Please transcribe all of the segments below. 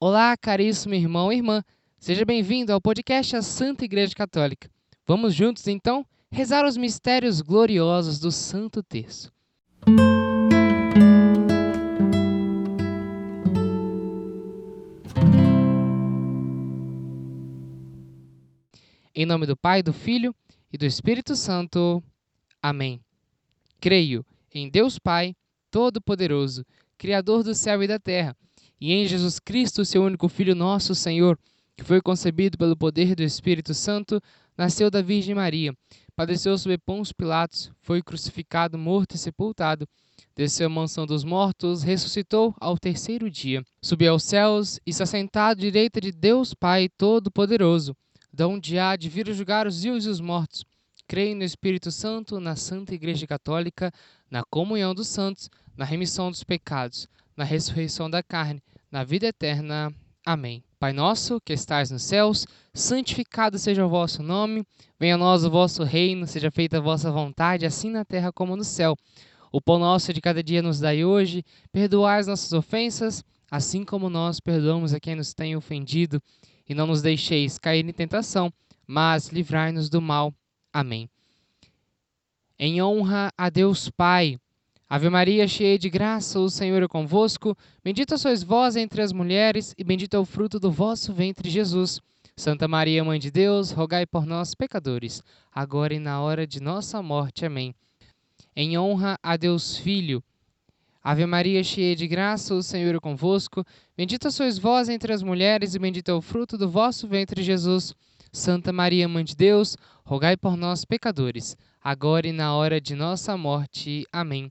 Olá, caríssimo irmão e irmã. Seja bem-vindo ao podcast A Santa Igreja Católica. Vamos juntos, então, rezar os mistérios gloriosos do Santo Terço. Em nome do Pai, do Filho e do Espírito Santo. Amém. Creio em Deus Pai, Todo-Poderoso, Criador do céu e da terra, e em Jesus Cristo, seu único Filho, nosso Senhor, que foi concebido pelo poder do Espírito Santo, nasceu da Virgem Maria, padeceu sob Pôncio Pilatos, foi crucificado, morto e sepultado, desceu à mansão dos mortos, ressuscitou ao terceiro dia, subiu aos céus e se assentado à direita de Deus Pai Todo-Poderoso, de onde há de vir julgar os vivos e os mortos. Creio no Espírito Santo, na Santa Igreja Católica, na comunhão dos santos, na remissão dos pecados, na ressurreição da carne, na vida eterna. Amém. Pai nosso, que estais nos céus, santificado seja o vosso nome, venha a nós o vosso reino, seja feita a vossa vontade, assim na terra como no céu. O pão nosso de cada dia nos dai hoje, perdoai as nossas ofensas, assim como nós perdoamos a quem nos tem ofendido, e não nos deixeis cair em tentação, mas livrai-nos do mal. Amém. Em honra a Deus Pai, Ave Maria, cheia de graça, o Senhor é convosco. Bendita sois vós entre as mulheres, e bendito é o fruto do vosso ventre, Jesus. Santa Maria, Mãe de Deus, rogai por nós, pecadores, agora e na hora de nossa morte. Amém. Em honra a Deus Filho. Ave Maria, cheia de graça, o Senhor é convosco. Bendita sois vós entre as mulheres, e bendito é o fruto do vosso ventre, Jesus. Santa Maria, Mãe de Deus, rogai por nós, pecadores, agora e na hora de nossa morte. Amém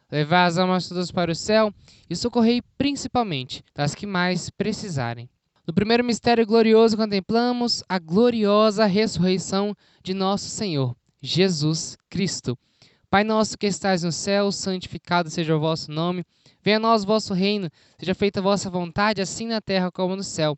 Levai as almas todas para o céu e socorrei principalmente das que mais precisarem. No primeiro mistério glorioso contemplamos a gloriosa ressurreição de nosso Senhor, Jesus Cristo. Pai nosso que estais no céu, santificado seja o vosso nome. Venha a nós o vosso reino, seja feita a vossa vontade, assim na terra como no céu.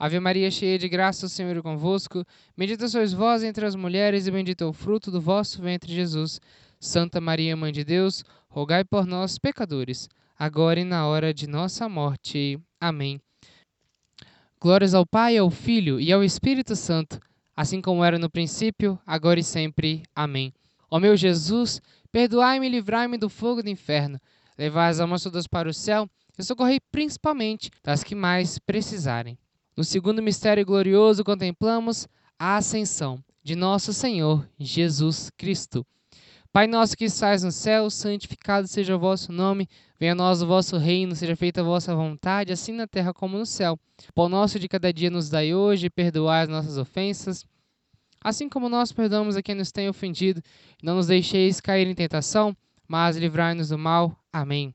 Ave Maria, cheia de graça, o Senhor é convosco. Bendita sois vós entre as mulheres, e bendito é o fruto do vosso ventre, Jesus. Santa Maria, Mãe de Deus, rogai por nós, pecadores, agora e na hora de nossa morte. Amém. Glórias ao Pai, ao Filho e ao Espírito Santo, assim como era no princípio, agora e sempre. Amém. Ó meu Jesus, perdoai-me e livrai-me do fogo do inferno. Levai as almas todas para o céu e socorrei principalmente das que mais precisarem. No segundo mistério glorioso, contemplamos a ascensão de nosso Senhor Jesus Cristo. Pai nosso que estais no céu, santificado seja o vosso nome, venha a nós o vosso reino, seja feita a vossa vontade, assim na terra como no céu. O pão nosso de cada dia nos dai hoje, perdoai as nossas ofensas, assim como nós perdoamos a quem nos tem ofendido. Não nos deixeis cair em tentação, mas livrai-nos do mal. Amém.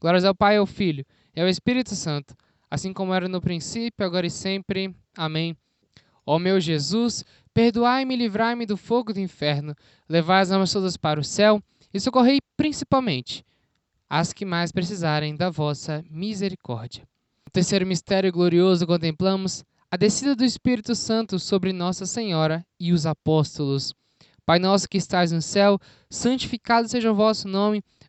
Glórias ao Pai, ao Filho e ao Espírito Santo, assim como era no princípio, agora e sempre. Amém. Ó meu Jesus, perdoai-me e livrai-me do fogo do inferno, levai as almas todas para o céu e socorrei principalmente as que mais precisarem da vossa misericórdia. No terceiro mistério glorioso contemplamos a descida do Espírito Santo sobre Nossa Senhora e os apóstolos. Pai nosso que estás no céu, santificado seja o vosso nome.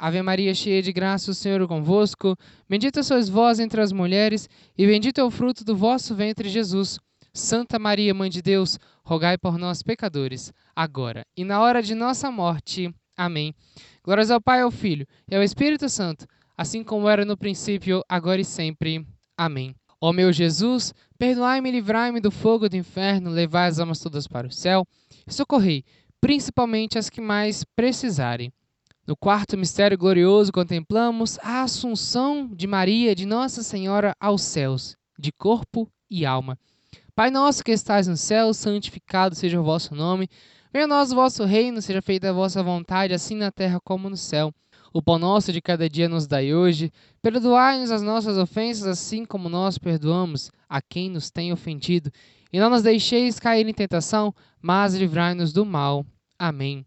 Ave Maria, cheia de graça, o Senhor é convosco, bendita sois vós entre as mulheres, e bendito é o fruto do vosso ventre, Jesus. Santa Maria, Mãe de Deus, rogai por nós, pecadores, agora e na hora de nossa morte. Amém. Glórias ao Pai, ao Filho e ao Espírito Santo, assim como era no princípio, agora e sempre. Amém. Ó meu Jesus, perdoai-me e livrai-me do fogo do inferno, levai as almas todas para o céu e socorrei, principalmente as que mais precisarem. No quarto mistério glorioso contemplamos a assunção de Maria, de Nossa Senhora, aos céus, de corpo e alma. Pai nosso que estais no céu, santificado seja o vosso nome. Venha a nós o vosso reino, seja feita a vossa vontade, assim na terra como no céu. O pão nosso de cada dia nos dai hoje. Perdoai-nos as nossas ofensas, assim como nós perdoamos a quem nos tem ofendido. E não nos deixeis cair em tentação, mas livrai-nos do mal. Amém.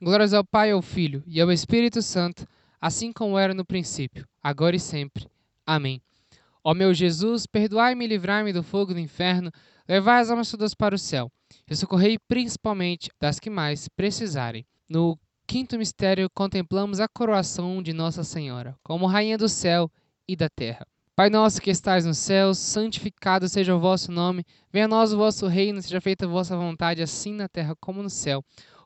Glórias ao Pai, ao Filho e ao Espírito Santo, assim como era no princípio, agora e sempre. Amém. Ó meu Jesus, perdoai-me e livrai-me do fogo do inferno, levai as almas todas para o céu e socorrei principalmente das que mais precisarem. No quinto mistério, contemplamos a coroação de Nossa Senhora, como Rainha do céu e da terra. Pai nosso que estais nos céus, santificado seja o vosso nome. Venha a nós o vosso reino, seja feita a vossa vontade, assim na terra como no céu.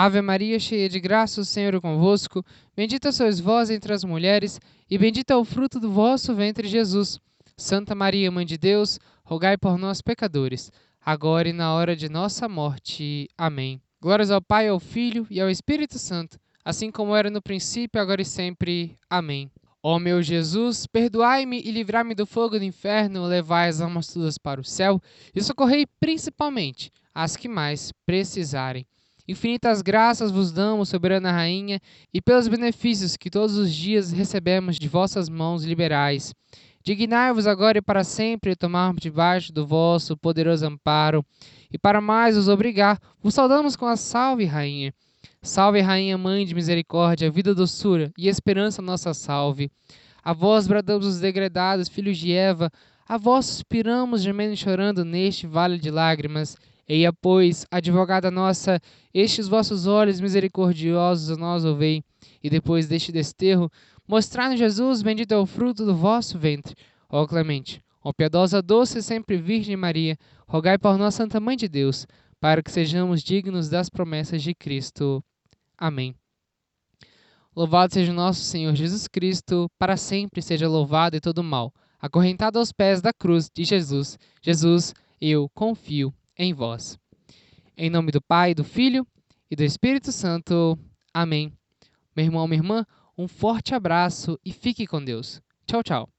Ave Maria, cheia de graça, o Senhor é convosco, bendita sois vós entre as mulheres, e bendito é o fruto do vosso ventre, Jesus. Santa Maria, Mãe de Deus, rogai por nós, pecadores, agora e na hora de nossa morte. Amém. Glórias ao Pai, ao Filho e ao Espírito Santo, assim como era no princípio, agora e sempre. Amém. Ó meu Jesus, perdoai-me e livrai-me do fogo do inferno, levai as almas todas para o céu e socorrei principalmente as que mais precisarem. Infinitas graças vos damos, soberana rainha, e pelos benefícios que todos os dias recebemos de vossas mãos liberais. Dignai-vos agora e para sempre tomarmos debaixo do vosso poderoso amparo, e para mais os obrigar, vos saudamos com a salve, Rainha. Salve, Rainha, Mãe de Misericórdia, vida, doçura e esperança nossa salve. A vós bradamos os degredados, filhos de Eva, a vós suspiramos, gemendo e chorando neste vale de lágrimas. Eia, pois, advogada nossa, estes vossos olhos misericordiosos nós ouvei, e depois deste desterro, mostrai-nos Jesus, bendito é o fruto do vosso ventre. Ó clemente, ó piedosa, doce sempre Virgem Maria, rogai por nós, Santa Mãe de Deus, para que sejamos dignos das promessas de Cristo. Amém. Louvado seja o nosso Senhor Jesus Cristo, para sempre seja louvado e todo mal, acorrentado aos pés da cruz de Jesus. Jesus, eu confio em vós. Em nome do Pai, do Filho e do Espírito Santo. Amém. Meu irmão, minha irmã, um forte abraço e fique com Deus. Tchau, tchau.